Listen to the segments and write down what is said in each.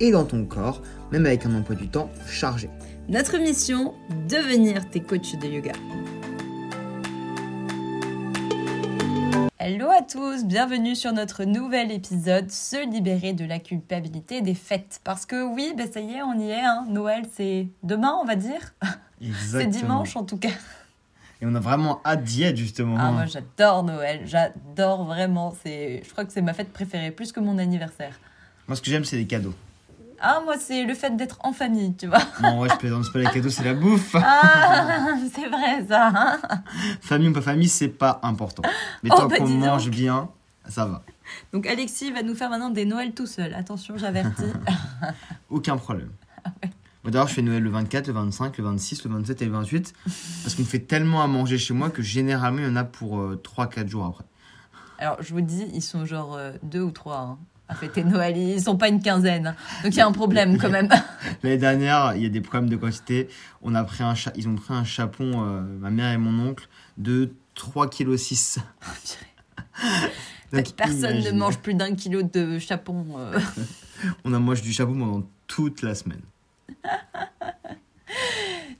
et dans ton corps, même avec un emploi du temps chargé. Notre mission, devenir tes coachs de yoga. Hello à tous, bienvenue sur notre nouvel épisode Se libérer de la culpabilité des fêtes. Parce que oui, ben ça y est, on y est, hein. Noël c'est demain on va dire. c'est dimanche en tout cas. Et on a vraiment hâte d'y être justement. Ah moi j'adore Noël, j'adore vraiment, c'est je crois que c'est ma fête préférée plus que mon anniversaire. Moi ce que j'aime c'est les cadeaux. Ah, moi, c'est le fait d'être en famille, tu vois. Non, ouais, je plaisante, pas les cadeaux, c'est la bouffe. Ah, c'est vrai, ça. Hein. famille ou pas famille, c'est pas important. Mais oh, tant bah, qu'on mange bien, ça va. Donc, Alexis va nous faire maintenant des Noëls tout seul. Attention, j'avertis. Aucun problème. Ah D'ailleurs, je fais Noël le 24, le 25, le 26, le 27 et le 28. Parce qu'on fait tellement à manger chez moi que généralement, il y en a pour 3-4 euh, jours après. Alors, je vous dis, ils sont genre 2 euh, ou 3. Hein à fêter Noël. Ils sont pas une quinzaine. Donc il y a un problème quand même. L'année dernière, il y a des problèmes de quantité. On a pris un ils ont pris un chapon, euh, ma mère et mon oncle, de 3,6 kg. personne ne mange plus d'un kilo de chapon. Euh. On a mangé du chapon pendant toute la semaine.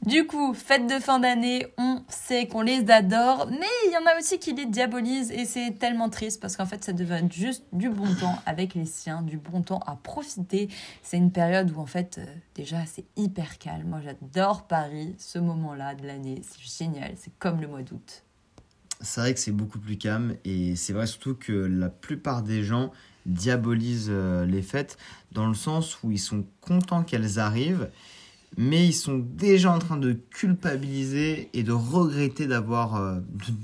Du coup, fête de fin d'année, on sait qu'on les adore, mais il y en a aussi qui les diabolisent et c'est tellement triste parce qu'en fait, ça devient juste du bon temps avec les siens, du bon temps à profiter. C'est une période où en fait, euh, déjà, c'est hyper calme. Moi, j'adore Paris, ce moment-là de l'année, c'est génial, c'est comme le mois d'août. C'est vrai que c'est beaucoup plus calme et c'est vrai surtout que la plupart des gens diabolisent euh, les fêtes dans le sens où ils sont contents qu'elles arrivent mais ils sont déjà en train de culpabiliser et de regretter d'avoir euh,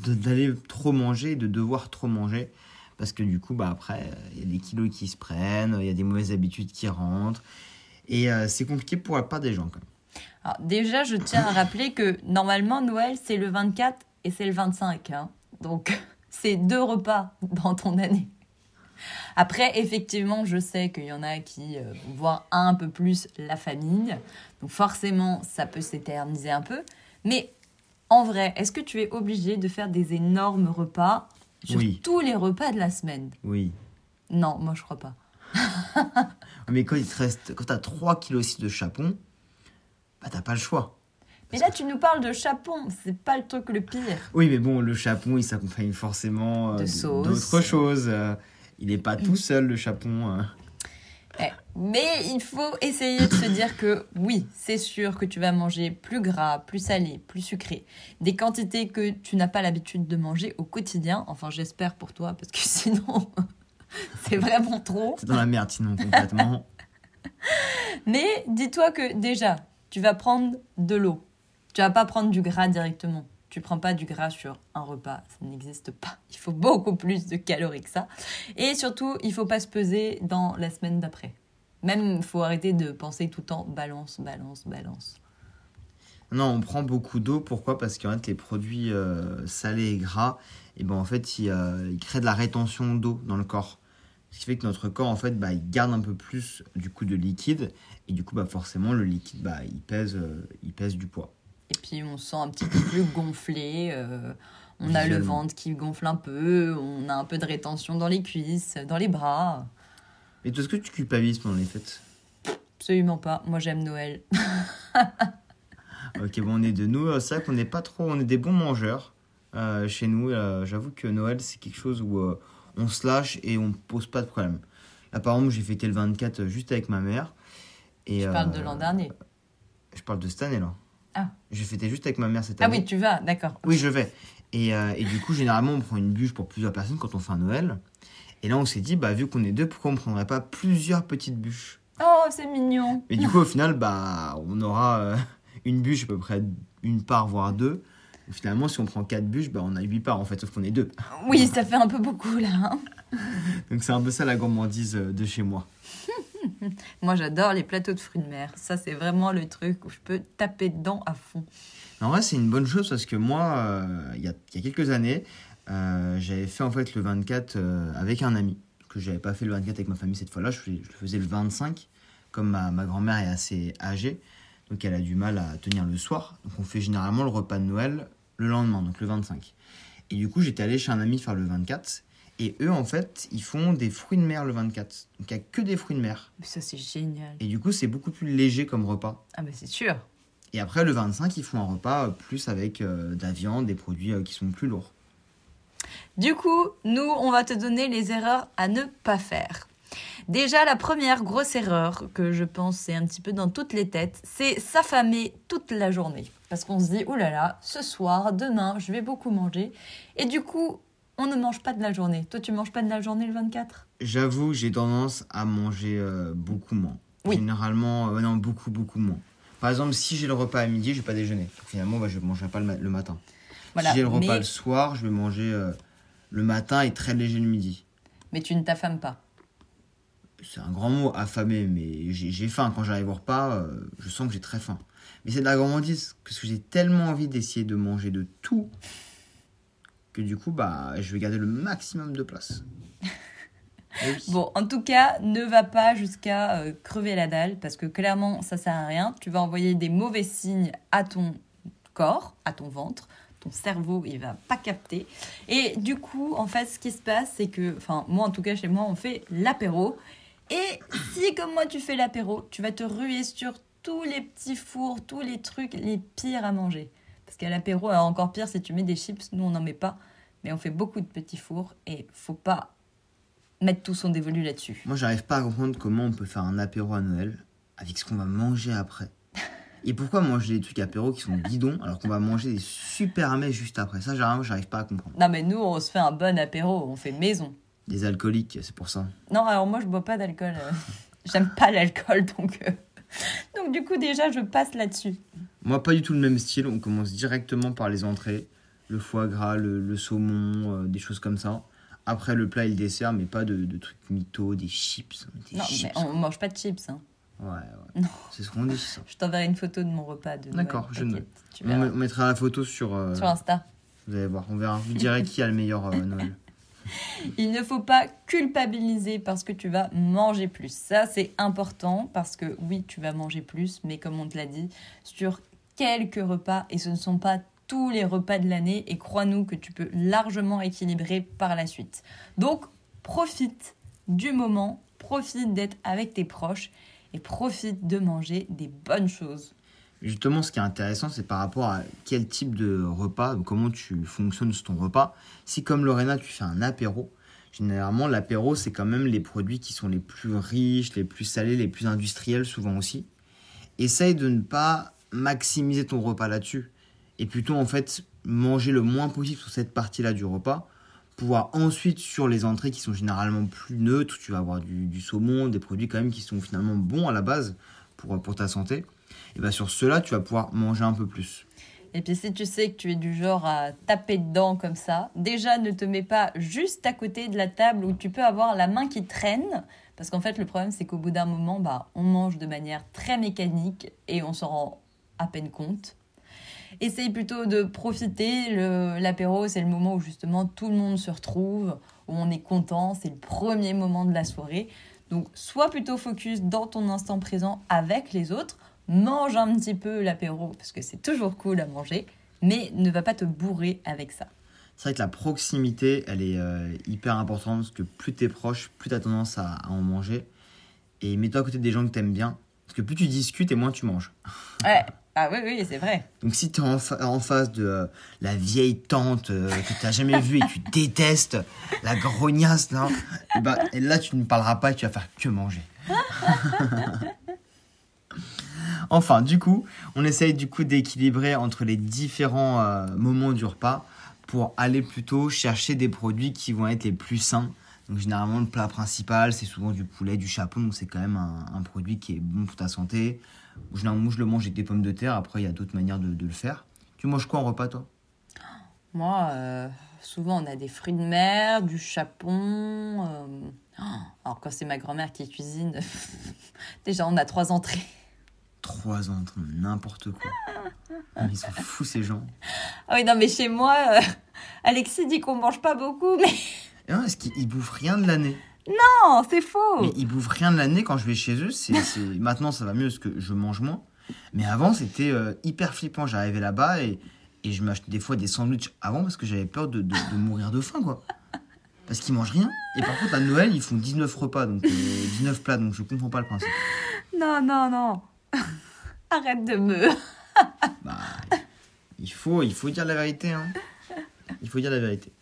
d'aller trop manger de devoir trop manger. Parce que du coup bah après il y a des kilos qui se prennent il y a des mauvaises habitudes qui rentrent. Et euh, c'est compliqué pour la part des gens quand même. Déjà je tiens à rappeler que normalement Noël c'est le 24 et c'est le 25 hein. donc c'est deux repas dans ton année après, effectivement, je sais qu'il y en a qui euh, voient un peu plus la famille. Donc forcément, ça peut s'éterniser un peu. Mais en vrai, est-ce que tu es obligé de faire des énormes repas sur tous les repas de la semaine? Oui. Non, moi je crois pas. Mais quand il te reste, quand t'as 3 kg aussi de chapon, bah t'as pas le choix. Mais là, tu nous parles de chapon, c'est pas le truc le pire. Oui, mais bon, le chapon, il s'accompagne forcément euh, d'autres choses. Euh, il n'est pas tout seul, le chapon. Hein. Eh, mais il faut essayer de se dire que oui, c'est sûr que tu vas manger plus gras, plus salé, plus sucré. Des quantités que tu n'as pas l'habitude de manger au quotidien. Enfin, j'espère pour toi, parce que sinon, c'est vraiment trop. C'est dans la merde, sinon, complètement. mais dis-toi que déjà, tu vas prendre de l'eau. Tu vas pas prendre du gras directement. Tu prends pas du gras sur un repas, ça n'existe pas. Il faut beaucoup plus de calories que ça. Et surtout, il faut pas se peser dans la semaine d'après. Même, faut arrêter de penser tout le temps balance, balance, balance. Non, on prend beaucoup d'eau. Pourquoi? Parce qu'en fait, les produits euh, salés et gras, et ben, en fait, euh, ils, créent de la rétention d'eau dans le corps. Ce qui fait que notre corps, en fait, bah, il garde un peu plus du coup de liquide. Et du coup, bah, forcément, le liquide, bah, il, pèse, euh, il pèse du poids. Et puis on se sent un petit peu plus gonflé. Euh, on a le ventre qui gonfle un peu. On a un peu de rétention dans les cuisses, dans les bras. Et est-ce que tu culpabilises pendant les fêtes Absolument pas. Moi j'aime Noël. ok, bon, on est de nous. C'est vrai qu'on n'est pas trop. On est des bons mangeurs euh, chez nous. Euh, j'avoue que Noël, c'est quelque chose où on se lâche et on pose pas de problème. Là, par exemple, j'ai fêté le 24 juste avec ma mère. Et, je parle de l'an dernier. Je parle de cette année, là. Ah. Je fêtais juste avec ma mère cette année. Ah oui, tu vas, d'accord. Oui, je vais. Et, euh, et, du coup, généralement, on prend une bûche pour plusieurs personnes quand on fait un Noël. Et là, on s'est dit, bah, vu qu'on est deux, pourquoi on ne prendrait pas plusieurs petites bûches? Oh, c'est mignon. Et du coup, au final, bah, on aura euh, une bûche à peu près une part, voire deux. Et finalement, si on prend quatre bûches, bah, on a huit parts en fait, sauf qu'on est deux. Oui, ça fait un peu beaucoup là. Hein. Donc c'est un peu ça la gourmandise euh, de chez moi. Moi, j'adore les plateaux de fruits de mer. Ça, c'est vraiment le truc où je peux taper dedans à fond. En vrai, c'est une bonne chose parce que moi, euh, il y, a, quelques années, euh, j'avais fait en fait le 24 euh, avec un ami. Parce que j'avais pas fait le 24 avec ma famille cette fois-là, je le faisais le 25. Comme ma, ma grand-mère est assez âgée, donc elle a du mal à tenir le soir. Donc on fait généralement le repas de Noël le lendemain, donc le 25. Et du coup, j'étais allé chez un ami faire le 24. Et eux, en fait, ils font des fruits de mer le 24. Donc il n'y a que des fruits de mer. Mais ça, c'est génial. Et du coup, c'est beaucoup plus léger comme repas. Ah, bah, c'est sûr. Et après, le 25, ils font un repas euh, plus avec euh, de la viande, des produits euh, qui sont plus lourds. Du coup, nous, on va te donner les erreurs à ne pas faire. Déjà, la première grosse erreur que je pense c'est un petit peu dans toutes les têtes, c'est s'affamer toute la journée. Parce qu'on se dit, oh là là, ce soir, demain, je vais beaucoup manger. Et du coup, on ne mange pas de la journée. Toi, tu manges pas de la journée le 24 J'avoue, j'ai tendance à manger euh, beaucoup moins. Oui. Généralement, euh, non, beaucoup, beaucoup moins. Par exemple, si j'ai le repas à midi, je vais pas déjeuner. Finalement, bah, je ne mangerai pas le, ma- le matin. Voilà. si j'ai le repas mais, le soir, je vais manger euh, le matin et très léger le midi. mais tu ne t'affames pas. C'est un grand mot, affamé, mais j'ai faim. Quand j'arrive au repas, je sens que j'ai très faim. Mais c'est de la gourmandise, parce que j'ai tellement envie d'essayer de manger de tout, que du coup, bah, je vais garder le maximum de place. Oui. Bon, en tout cas, ne va pas jusqu'à euh, crever la dalle parce que clairement, ça sert à rien. Tu vas envoyer des mauvais signes à ton corps, à ton ventre. Ton cerveau, il va pas capter. Et du coup, en fait, ce qui se passe, c'est que, enfin, moi, en tout cas, chez moi, on fait l'apéro. Et si, comme moi, tu fais l'apéro, tu vas te ruer sur tous les petits fours, tous les trucs les pires à manger. Parce qu'à l'apéro, alors encore pire, si tu mets des chips, nous, on n'en met pas. Mais on fait beaucoup de petits fours et faut pas mettre tout son dévolu là-dessus. Moi, j'arrive pas à comprendre comment on peut faire un apéro à Noël avec ce qu'on va manger après. Et pourquoi manger des trucs apéro qui sont bidons alors qu'on va manger des super mets juste après? Ça, j'arrive j'arrive pas à comprendre. Non, mais nous, on se fait un bon apéro, on fait maison. Des alcooliques, c'est pour ça. Non, alors moi, je bois pas d'alcool. euh, J'aime pas l'alcool, donc. euh, Donc, du coup, déjà, je passe là-dessus. Moi, pas du tout le même style. On commence directement par les entrées. Le foie gras, le, le saumon, euh, des choses comme ça. Après, le plat et le dessert, mais pas de, de trucs mythos, des chips. Des Non, chips. mais on mange pas de chips. Hein. Ouais, ouais. Non. C'est ce qu'on dit, ça. Je t'enverrai une photo de mon repas de D'accord, je On, met- on mettra la photo sur. euh, Sur Insta. vous allez voir, on verra. Vous direz qui a le meilleur euh, Noël. Il ne faut pas culpabiliser parce que tu vas manger plus. Ça, c'est important parce que oui, tu vas manger plus, mais comme on te l'a dit, sur quelques repas, et ce ne sont pas tous les repas de l'année, et crois-nous que tu peux largement équilibrer par la suite. Donc, profite du moment, profite d'être avec tes proches, et profite de manger des bonnes choses. Justement, ce qui est intéressant, c'est par rapport à quel type de repas, comment tu fonctionnes sur ton repas. Si, comme Lorena, tu fais un apéro, généralement, l'apéro, c'est quand même les produits qui sont les plus riches, les plus salés, les plus industriels, souvent aussi. Essaye de ne pas maximiser ton repas là-dessus. Et plutôt, en fait, manger le moins possible sur cette partie-là du repas. Pouvoir ensuite, sur les entrées qui sont généralement plus neutres, tu vas avoir du, saumon, des produits quand même qui sont finalement bons à la base pour, pour ta santé et bien sur cela, tu vas pouvoir manger un peu plus. Et puis si tu sais que tu es du genre à taper dedans comme ça, déjà ne te mets pas juste à côté de la table où tu peux avoir la main qui traîne. Parce qu'en fait, le problème, c'est qu'au bout d'un moment, bah, on mange de manière très mécanique et on s'en rend à peine compte. Essaye plutôt de profiter. L'apéro, c'est le moment où justement tout le monde se retrouve, où on est content. C'est le premier moment de la soirée. Donc, sois plutôt focus dans ton instant présent avec les autres. Mange un petit peu l'apéro, parce que c'est toujours cool à manger, mais ne va pas te bourrer avec ça. C'est vrai que la proximité, elle est euh, hyper importante parce que plus t'es proche, plus t'as tendance à, à en manger. Et mets-toi à côté des gens que t'aimes bien. Parce que plus tu discutes et moins tu manges. Ouais, ah oui, oui, c'est vrai. Donc si en, fa- en face de euh, la vieille tante euh, que t'as jamais vue et tu détestes, la grognasse là, bah, et là tu ne parleras pas et tu vas faire que manger. enfin, du coup, on essaye du coup d'équilibrer entre les différents euh, moments du repas pour aller plutôt chercher des produits qui vont être les plus sains. Donc généralement le plat principal c'est souvent du poulet, du chapon, donc c'est quand même un, un produit qui est bon pour ta santé. Généralement je le mange avec des pommes de terre, après il y a d'autres manières de, de le faire. Tu manges quoi en repas toi? Moi, euh, souvent, on a des fruits de mer, du chapon, euh, Alors quand c'est ma grand-mère qui cuisine, déjà on a trois entrées. Trois ans, n'importe quoi. Ils sont fous ces gens. Ah oui, non, mais chez moi, euh, Alexis dit qu'on mange pas beaucoup, mais non, est-ce qu'ils bouffent rien de l'année? Non, c'est faux. Mais ils bouffent rien de l'année quand je vais chez eux. C'est, c'est- Maintenant, ça va mieux parce que je mange moins. Mais avant, c'était euh, hyper flippant. J'arrivais là-bas et, et je m'achetais des fois des sandwichs avant parce que j'avais peur de, de- de mourir de faim, quoi. Parce qu'ils mangent rien. Et par contre, à Noël, ils font 19 repas, donc euh, 19 plats, donc je comprends pas le principe. Non, non, non. Arrête de me. Bah, il faut, il faut dire la vérité. Hein. Il faut dire la vérité.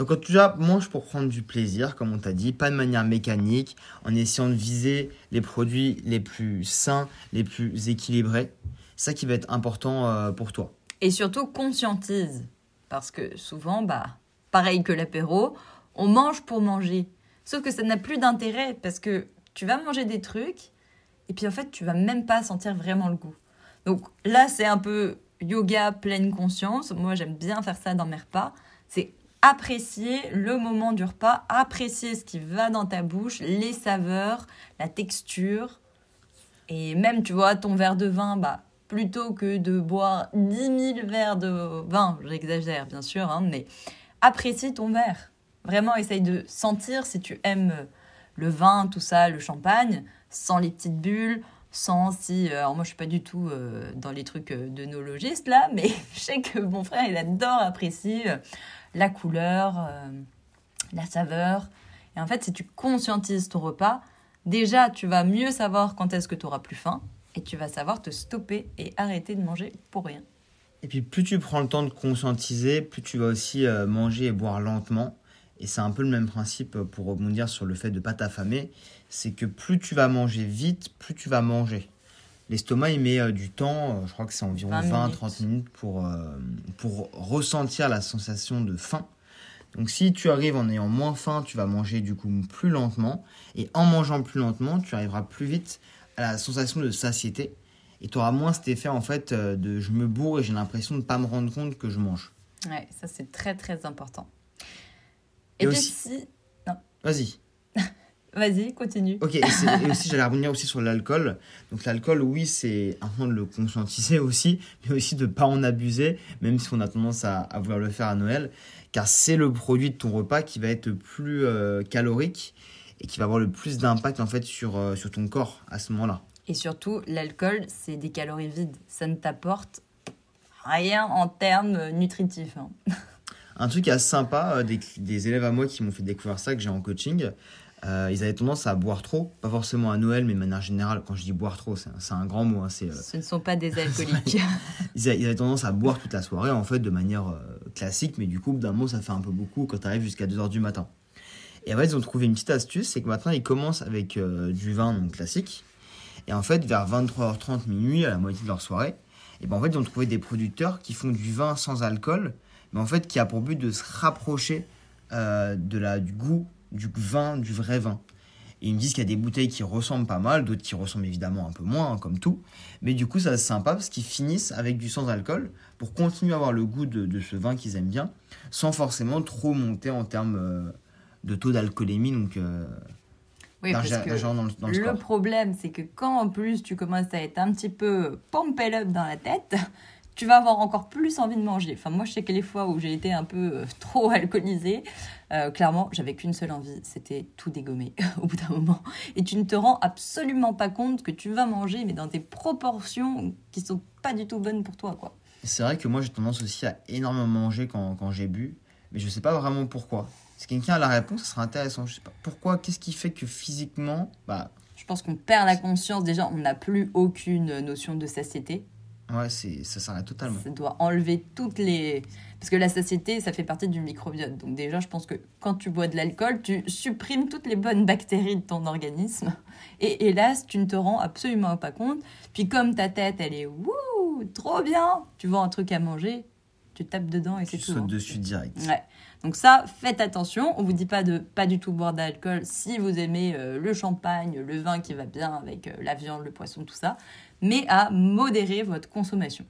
Donc, en tout cas, mange pour prendre du plaisir, comme on t'a dit, pas de manière mécanique, en essayant de viser les produits les plus sains, les plus équilibrés. Ça qui va être important euh, pour toi. Et surtout, conscientise. Parce que souvent, bah, pareil que l'apéro, on mange pour manger. Sauf que ça n'a plus d'intérêt parce que tu vas manger des trucs et puis en fait, tu vas même pas sentir vraiment le goût. Donc là, c'est un peu yoga pleine conscience. Moi, j'aime bien faire ça dans mes repas. Apprécier le moment du repas, apprécier ce qui va dans ta bouche, les saveurs, la texture. Et même, tu vois, ton verre de vin, bah, plutôt que de boire 10 000 verres de vin, j'exagère bien sûr, hein, mais apprécie ton verre. Vraiment, essaye de sentir si tu aimes le vin, tout ça, le champagne, sans les petites bulles, sans si... euh, Alors moi, je suis pas du tout euh, dans les trucs euh, de nos logistes, là, mais je sais que mon frère, il adore apprécier la couleur, euh, la saveur. Et en fait, si tu conscientises ton repas, déjà, tu vas mieux savoir quand est-ce que tu auras plus faim et tu vas savoir te stopper et arrêter de manger pour rien. Et puis, plus tu prends le temps de conscientiser, plus tu vas aussi euh, manger et boire lentement. Et c'est un peu le même principe euh, pour rebondir sur le fait de ne pas t'affamer. C'est que plus tu vas manger vite, plus tu vas manger. L'estomac, il met euh, du temps, euh, je crois que c'est environ 20 20-30 minutes pour, euh, pour ressentir la sensation de faim. Donc si tu arrives en ayant moins faim, tu vas manger du coup plus lentement. Et en mangeant plus lentement, tu arriveras plus vite à la sensation de satiété. Et tu auras moins cet effet en fait de je me bourre et j'ai l'impression de ne pas me rendre compte que je mange. Ouais, ça c'est très très important. Et Et, puis aussi- si... Vas-y. Vas-y, continue. Ok, et, aussi j'allais revenir aussi sur l'alcool. Donc l'alcool, oui, c'est important de le conscientiser aussi, mais aussi de ne pas en abuser, même si on a tendance à, à vouloir le faire à Noël, car c'est le produit de ton repas qui va être plus euh, calorique et qui va avoir le plus d'impact en fait sur, euh, sur ton corps à ce moment-là. Et surtout, l'alcool, c'est des calories vides. Ça ne t'apporte rien en termes nutritifs. hein. Un truc assez sympa, euh, des, des élèves à moi qui m'ont fait découvrir ça, que j'ai en coaching, euh, ils avaient tendance à boire trop, pas forcément à Noël, mais de manière générale, quand je dis boire trop, c'est un, grand mot, hein, euh, Ce ne sont pas des alcooliques. ils, avaient tendance à boire toute la soirée, en fait, de manière euh, classique, mais du coup, d'un mot, ça fait un peu beaucoup quand tu arrives jusqu'à 2h du matin. Et en fait, ils ont trouvé une petite astuce, c'est que maintenant, ils commencent avec du vin donc classique, et en fait, vers 23h30, minuit, à la moitié de leur soirée, et ben en fait, ils ont trouvé des producteurs qui font du vin sans alcool, mais en fait, qui a pour but de se rapprocher de la, du goût du vin, du vrai vin. Et ils me disent qu'il y a des bouteilles qui ressemblent pas mal, d'autres qui ressemblent évidemment un peu moins, hein, comme tout. Mais du coup, ça c'est sympa parce qu'ils finissent avec du sans alcool pour continuer à avoir le goût de, de ce vin qu'ils aiment bien, sans forcément trop monter en termes euh, de taux d'alcoolémie, donc euh, Oui, parce d'argent que d'argent dans le, dans le le score. problème, c'est que quand en plus tu commences à être un petit peu pumped up dans la tête, tu vas avoir encore plus envie de manger. Enfin, moi, je sais que les fois où j'ai été un peu euh, trop alcoolisée, euh, clairement, j'avais qu'une seule envie, c'était tout dégommer au bout d'un moment. Et tu ne te rends absolument pas compte que tu vas manger, mais dans des proportions qui sont pas du tout bonnes pour toi, quoi. C'est vrai que moi j'ai tendance aussi à énormément manger quand, quand j'ai bu, mais je sais pas vraiment pourquoi. Si quelqu'un a la réponse, ce serait intéressant. Je sais pas pourquoi, qu'est-ce qui fait que physiquement, bah Je pense qu'on perd la conscience. Déjà, on n'a plus aucune notion de satiété. Ouais, c'est, ça s'arrête totalement. Ça doit enlever toutes les. Parce que la satiété, ça fait partie du microbiote. Donc, déjà, je pense que quand tu bois de l'alcool, tu supprimes toutes les bonnes bactéries de ton organisme. Et hélas, tu ne te rends absolument pas compte. Puis, comme ta tête, elle est wouh, trop bien, tu vois un truc à manger, tu tapes dedans et c'est Tu tout. sautes hein. dessus direct. Ouais. Donc ça, faites attention. On vous dit pas de pas du tout boire d'alcool si vous aimez euh, le champagne, le vin qui va bien avec euh, la viande, le poisson, tout ça, mais à modérer votre consommation.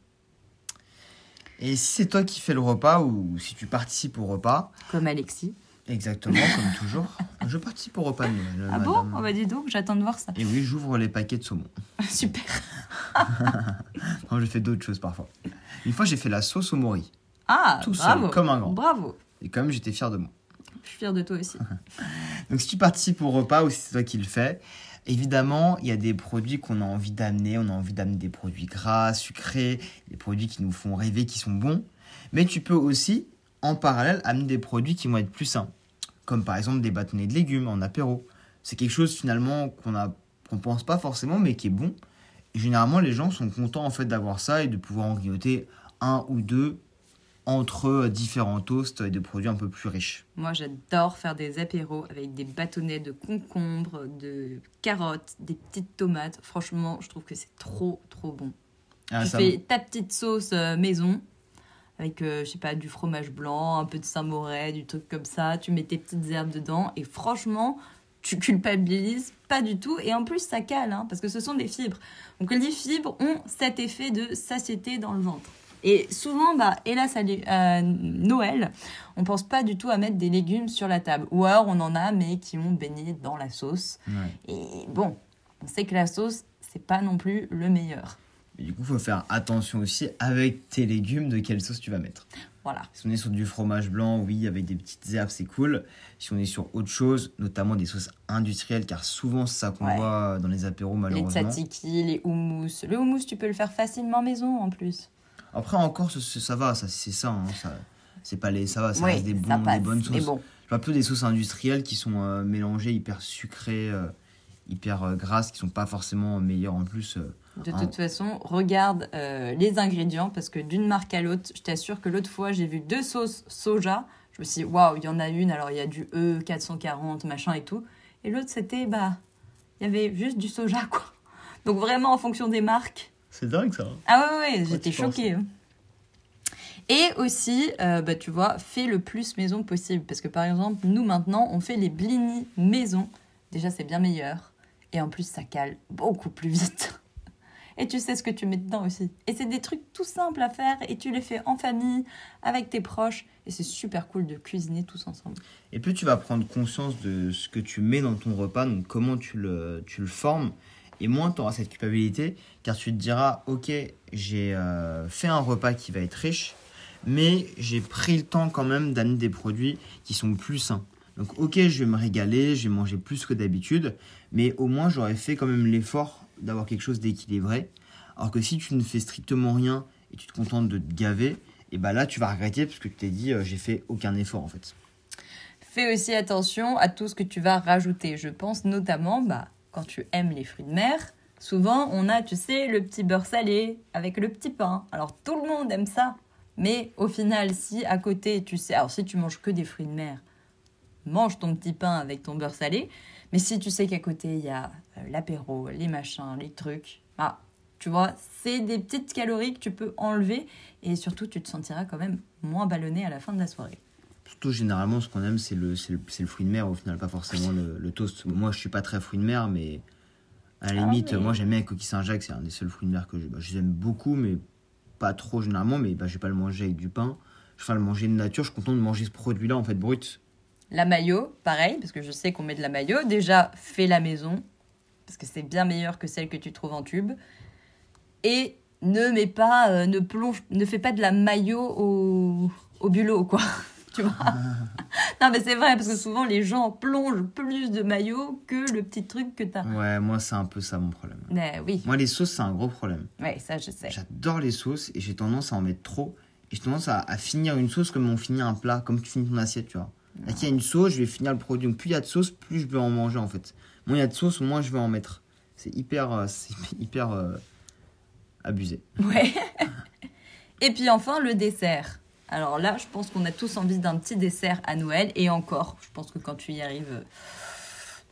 Et si c'est toi qui fais le repas ou si tu participes au repas, Comme Alexis. Exactement, comme toujours. Je participe au repas de Noël. Ah bon. On va dire donc, j'attends de voir ça. Et oui, j'ouvre les paquets de saumon. Super. Non, je fais d'autres choses parfois. Une fois, j'ai fait la sauce au mori. Ah, Tout seul, bravo. comme un grand. Bravo. Et quand même, j'étais fier de moi. Je suis fière de toi aussi. Donc, si tu participes au repas ou si c'est toi qui le fais, évidemment, il y a des produits qu'on a envie d'amener. On a envie d'amener des produits gras, sucrés, des produits qui nous font rêver, qui sont bons. Mais tu peux aussi, en parallèle, amener des produits qui vont être plus sains. Comme par exemple des bâtonnets de légumes en apéro. C'est quelque chose finalement qu'on a qu'on pense pas forcément, mais qui est bon. Et généralement, les gens sont contents en fait d'avoir ça et de pouvoir en grignoter un ou deux entre euh, différents toasts et des produits un peu plus riches. Moi, j'adore faire des apéros avec des bâtonnets de concombres, de carottes, des petites tomates. Franchement, je trouve que c'est trop, trop bon. Ah, tu fais ta petite sauce euh, maison avec, euh, je sais pas, du fromage blanc, un peu de Saint-Moret, du truc comme ça. Tu mets tes petites herbes dedans et franchement, tu culpabilises pas du tout. Et en plus, ça cale, hein, parce que ce sont des fibres. Donc les fibres ont cet effet de satiété dans le ventre. Et souvent, bah, hélas, à Noël, on pense pas du tout à mettre des légumes sur la table. Ou alors on en a, mais qui ont baigné dans la sauce. Ouais. Et bon, on sait que la sauce, c'est pas non plus le meilleur. Et du coup, il faut faire attention aussi avec tes légumes de quelle sauce tu vas mettre. Voilà. Si on est sur du fromage blanc, oui, avec des petites herbes, c'est cool. Si on est sur autre chose, notamment des sauces industrielles, car souvent c'est ça qu'on Ouais. voit dans les apéros Les malheureusement. tzatziki, les houmous. Le houmous, tu peux le faire facilement maison en plus. Après encore, ça, ça va, ça, c'est ça. hein, ça c'est pas les, ça va, ça Oui, reste des, ça bons, passe. des bonnes sauces. Bon, Je vois plutôt des sauces industrielles qui sont euh, mélangées, hyper sucrées, euh, hyper euh, grasses, qui sont pas forcément meilleures en plus. De Ah. toute façon, regarde euh, les ingrédients parce que d'une marque à l'autre, je t'assure que l'autre fois, j'ai vu deux sauces soja. Je me suis dit, waouh, il y en a une, alors il y a du E, 440, machin et tout. Et l'autre, c'était, bah, il y avait juste du soja, quoi. Donc vraiment, en fonction des marques, C'est dingue ça. hein. Ah ouais, ouais, j'étais penses. choquée. hein. Et aussi, euh, bah, tu vois, fais le plus maison possible. Parce que par exemple, nous maintenant, on fait les blinis maison. Déjà, c'est bien meilleur. Et en plus, ça cale beaucoup plus vite. Et tu sais ce que tu mets dedans aussi. Et c'est des trucs tout simples à faire. Et tu les fais en famille, avec tes proches. Et c'est super cool de cuisiner tous ensemble. Et plus tu vas prendre conscience de ce que tu mets dans ton repas, donc comment tu le, tu le formes, et moins tu auras cette culpabilité, car tu te diras, ok, j'ai euh, fait un repas qui va être riche, mais j'ai pris le temps quand même d'amener des produits qui sont plus sains. Donc ok, je vais me régaler, je vais manger plus que d'habitude, mais au moins j'aurais fait quand même l'effort d'avoir quelque chose d'équilibré. Alors que si tu ne fais strictement rien et tu te contentes de te gaver, et bah là tu vas regretter parce que tu t'es dit, euh, j'ai fait aucun effort en fait. Fais aussi attention à tout ce que tu vas rajouter. Je pense notamment, bah, quand tu aimes les fruits de mer, souvent on a, tu sais, le petit beurre salé avec le petit pain. Alors tout le monde aime ça. Mais au final, si à côté, tu sais, alors si tu manges que des fruits de mer, mange ton petit pain avec ton beurre salé. Mais si tu sais qu'à côté, il y a euh, l'apéro, les machins, les trucs, bah, tu vois, c'est des petites calories que tu peux enlever. Et surtout, tu te sentiras quand même moins ballonné à la fin de la soirée. Surtout, généralement, ce qu'on aime, c'est le, le, le fruit de mer, au final, pas forcément le, le toast. Moi, je suis pas très fruit de mer, mais à la Ah, limite, mais- moi, j'aime bien les coquilles Saint-Jacques, c'est un des seuls fruits de mer que je, bah, je les aime beaucoup, mais pas trop généralement, mais bah, je vais pas le manger avec du pain. Je vais le manger de nature, je suis content de manger ce produit-là, en fait, brut. La maillot, pareil, parce que je sais qu'on met de la maillot. Déjà, fais la maison, parce que c'est bien meilleur que celle que tu trouves en tube. Et ne mets pas, euh, ne plonge, ne fais pas de la maillot au, au bulot, quoi. tu vois Non, mais c'est vrai, parce que souvent les gens plongent plus de maillot que le petit truc que t'as. Ouais, moi, c'est un peu ça mon problème. Mais oui, Moi, les sauces, c'est un gros problème. ouais, ça je sais. J'adore les sauces et j'ai tendance à en mettre trop. Et j'ai tendance à, à finir une sauce comme on finit un plat, comme tu finis ton assiette, tu vois. Là, qu'il y a une sauce, je vais finir le produit. Donc, plus il y a de sauce, plus je veux en manger, en fait. Moins il y a de sauce, moins je vais en mettre. C'est hyper, euh, hyper euh, abusé. Ouais. Et puis enfin, le dessert. Alors là, je pense qu'on a tous envie d'un petit dessert à Noël. Et encore, je pense que quand tu y arrives, euh,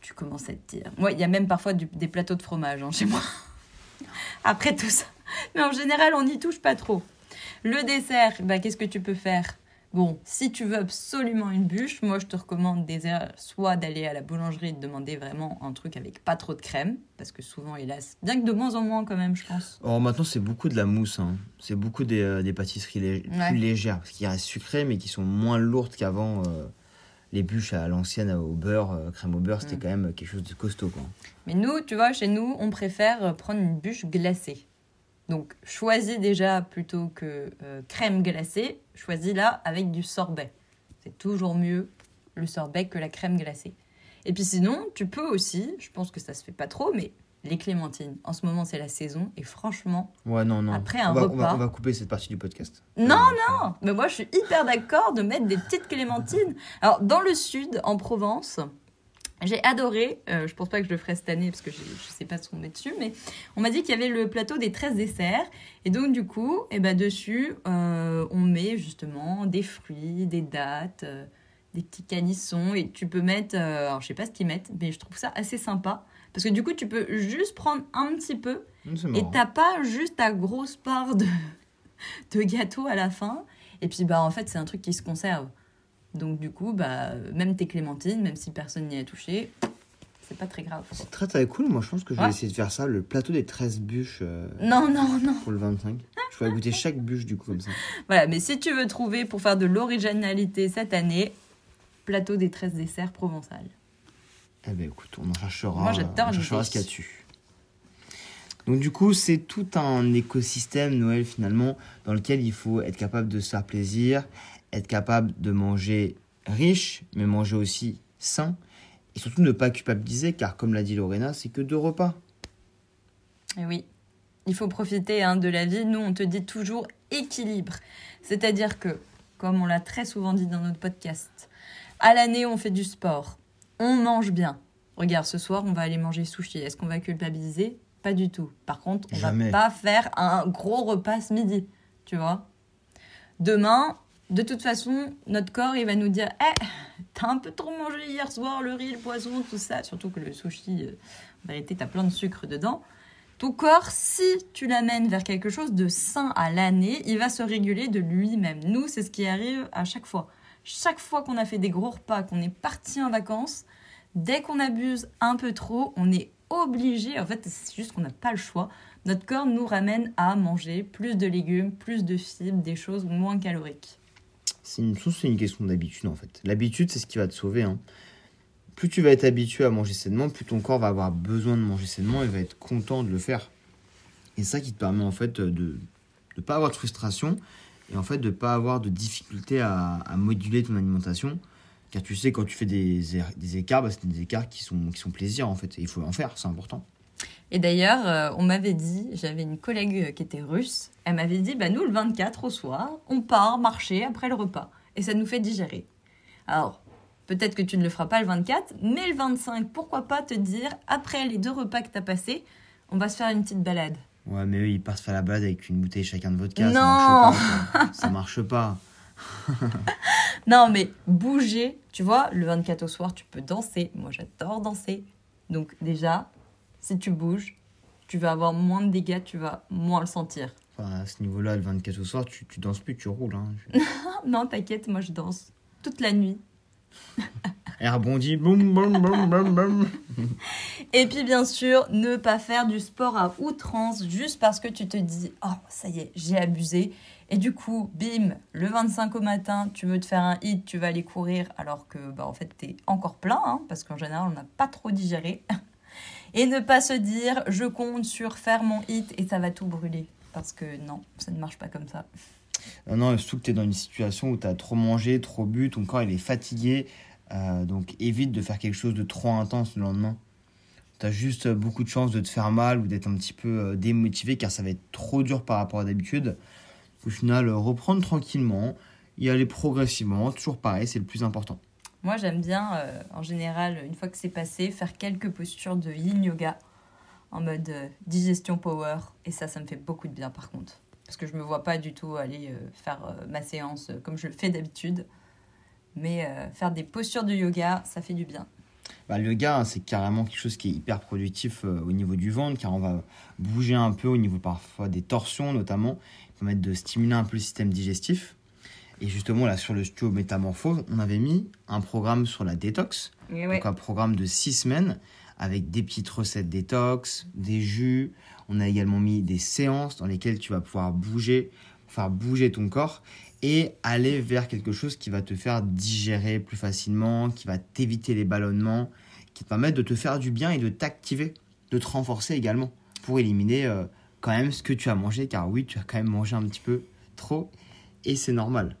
tu commences à te dire. Moi, il y a même parfois des plateaux de fromage hein, chez moi. Après tout ça. Mais en général, on n'y touche pas trop. Le dessert, bah, qu'est-ce que tu peux faire? Bon, si tu veux absolument une bûche, moi je te recommande déjà soit d'aller à la boulangerie et de demander vraiment un truc avec pas trop de crème, parce que souvent, hélas, bien que de moins en moins quand même, je pense. Or, maintenant, c'est beaucoup de la mousse. hein. C'est beaucoup des, euh, des pâtisseries lég- Ouais. plus légères. Parce qu'il reste sucré, mais qui sont moins lourdes qu'avant. euh, les bûches à l'ancienne au beurre, euh, crème au beurre, c'était Mm. quand même quelque chose de costaud. Quoi. Mais nous, tu vois, chez nous, on préfère prendre une bûche glacée. Donc, choisis déjà plutôt que crème glacée, choisis-la avec du sorbet. C'est toujours mieux le sorbet que la crème glacée. Et puis sinon, tu peux aussi, je pense que ça se fait pas trop, mais les clémentines. En ce moment, c'est la saison et franchement, Ouais, non, non. Après un on va, on va- repas- on va couper cette partie du podcast. Non, Euh, non, mais moi je suis hyper d'accord de mettre des petites clémentines. Alors, dans le sud, en Provence, j'ai adoré, euh, je pense pas que je le ferai cette année parce que je sais pas ce qu'on met dessus, mais on m'a dit qu'il y avait le plateau des 13 desserts. Et donc, du coup, eh ben, dessus, euh, on met justement des fruits, des dattes, euh, des petits canissons. Et tu peux mettre, euh, alors je sais pas ce qu'ils mettent, mais je trouve ça assez sympa. Parce que du coup, tu peux juste prendre un petit peu Mm, c'est et t'as pas juste ta grosse part de, de gâteau à la fin. Et puis, bah, en fait, c'est un truc qui se conserve. Donc, du coup, bah, même tes clémentines, même si personne n'y a touché, c'est pas très grave. C'est très très cool. Moi, je pense que je vais Ouais. essayer de faire ça, le plateau des 13 bûches euh, Non, non, non. pour le 25. Je vais goûter chaque bûche du coup comme ça. Voilà, mais si tu veux trouver pour faire de l'originalité cette année, plateau des 13 desserts provençal. Eh ben écoute, on en cherchera, Moi, on cherchera ce qu'il y a dessus. Donc du coup, c'est tout un écosystème Noël finalement dans lequel il faut être capable de se faire plaisir, être capable de manger riche, mais manger aussi sain, et surtout ne pas culpabiliser, car comme l'a dit Lorena, c'est que deux repas. Et oui, il faut profiter hein, de la vie. Nous, on te dit toujours équilibre. C'est-à-dire que, comme on l'a très souvent dit dans notre podcast, à l'année, on fait du sport. On mange bien. Regarde, ce soir, on va aller manger sushi. Est-ce qu'on va culpabiliser? Pas du tout. Par contre, on Jamais. va pas faire un gros repas ce midi. Tu vois? Demain, de toute façon, notre corps, il va nous dire Eh, t'as un peu trop mangé hier soir, le riz, le poisson, tout ça. Surtout que le sushi, euh, en vérité, t'as plein de sucre dedans. Ton corps, si tu l'amènes vers quelque chose de sain à l'année, il va se réguler de lui-même. Nous, c'est ce qui arrive à chaque fois. Chaque fois qu'on a fait des gros repas, qu'on est parti en vacances, dès qu'on abuse un peu trop, on est obligé, en fait, c'est juste qu'on n'a pas le choix. Notre corps nous ramène à manger plus de légumes, plus de fibres, des choses moins caloriques. C'est une, une question d'habitude en fait. L'habitude, c'est ce qui va te sauver. hein. Plus tu vas être habitué à manger sainement, plus ton corps va avoir besoin de manger sainement et va être content de le faire. Et ça qui te permet en fait de ne pas avoir de frustration et en fait de pas avoir de difficulté à, à moduler ton alimentation. Car tu sais, quand tu fais des, er- des écarts, bah, c'est des écarts qui sont, qui sont plaisir en fait. Et il faut en faire, c'est important. Et d'ailleurs, euh, on m'avait dit, j'avais une collègue euh, qui était russe, elle m'avait dit, bah nous le 24 au soir, on part marcher après le repas. Et ça nous fait digérer. Alors, peut-être que tu ne le feras pas le 24, mais le 25, pourquoi pas te dire, après les deux repas que tu as passés, on va se faire une petite balade. Ouais, mais eux, ils partent faire la balade avec une bouteille chacun de vodka. Non. Ça marche pas. ça marche pas. Non, mais bouger, tu vois, le 24 au soir, tu peux danser. Moi, j'adore danser. Donc déjà, si tu bouges, tu vas avoir moins de dégâts, tu vas moins le sentir. Enfin, à ce niveau-là, le 24 au soir, tu, tu danses plus, tu roules. Hein. Non, t'inquiète, moi je danse toute la nuit. Elle rebondit, boum, boum, boum, boum, boum. Et puis bien sûr, ne pas faire du sport à outrance juste parce que tu te dis oh ça y est, j'ai abusé et du coup, bim, le 25 au matin, tu veux te faire un hit, tu vas aller courir alors que bah en fait t'es encore plein hein, parce qu'en général, on n'a pas trop digéré. Et ne pas se dire je compte sur faire mon hit et ça va tout brûler parce que non, ça ne marche pas comme ça. Non, surtout que tu es dans une situation où tu as trop mangé, trop bu, ton corps il est fatigué. euh, donc évite de faire quelque chose de trop intense le lendemain. Tu as juste beaucoup de chances de te faire mal ou d'être un petit peu euh, démotivé car ça va être trop dur par rapport à d'habitude. Au final, euh, reprendre tranquillement, y aller progressivement, toujours pareil, c'est le plus important. Moi, j'aime bien, euh, en général, une fois que c'est passé, faire quelques postures de yin yoga en mode euh, digestion power. Et ça, ça me fait beaucoup de bien par contre. Parce que je me vois pas du tout aller euh, faire ma séance comme je le fais d'habitude. Mais faire des postures de yoga, ça fait du bien. Bah, le yoga, hein, c'est carrément quelque chose qui est hyper productif au niveau du ventre, car on va bouger un peu au niveau parfois des torsions notamment, qui permettent de stimuler un peu le système digestif. Et justement, là, sur le studio Métamorphose, on avait mis un programme sur la détox, Et donc un programme de six semaines, avec des petites recettes détox, des jus. On a également mis des séances dans lesquelles tu vas pouvoir bouger faire bouger ton corps et aller vers quelque chose qui va te faire digérer plus facilement, qui va t'éviter les ballonnements, qui te permettre de te faire du bien et de t'activer, de te renforcer également pour éliminer euh, quand même ce que tu as mangé, car oui, tu as quand même mangé un petit peu trop et c'est normal.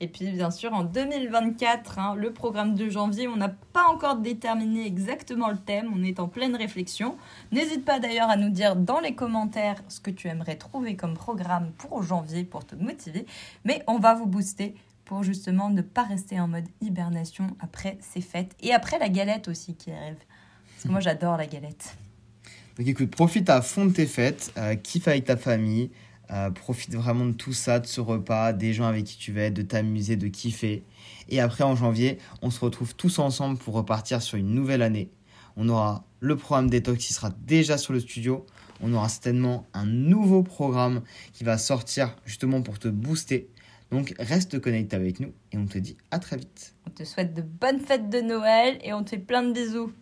Et puis bien sûr en 2024, hein, le programme de janvier, on n'a pas encore déterminé exactement le thème, on est en pleine réflexion. N'hésite pas d'ailleurs à nous dire dans les commentaires ce que tu aimerais trouver comme programme pour janvier pour te motiver, mais on va vous booster pour justement ne pas rester en mode hibernation après ces fêtes et après la galette aussi qui arrive. Parce que moi j'adore la galette. Donc écoute, profite à fond de tes fêtes, euh, kiffe avec ta famille, euh, profite vraiment de tout ça, de ce repas, des gens avec qui tu vas être, de t'amuser, de kiffer. Et après, en janvier, on se retrouve tous ensemble pour repartir sur une nouvelle année. On aura le programme Détox qui sera déjà sur le studio. On aura certainement un nouveau programme qui va sortir justement pour te booster. Donc reste connecté avec nous et on te dit à très vite. On te souhaite de bonnes fêtes de Noël et on te fait plein de bisous.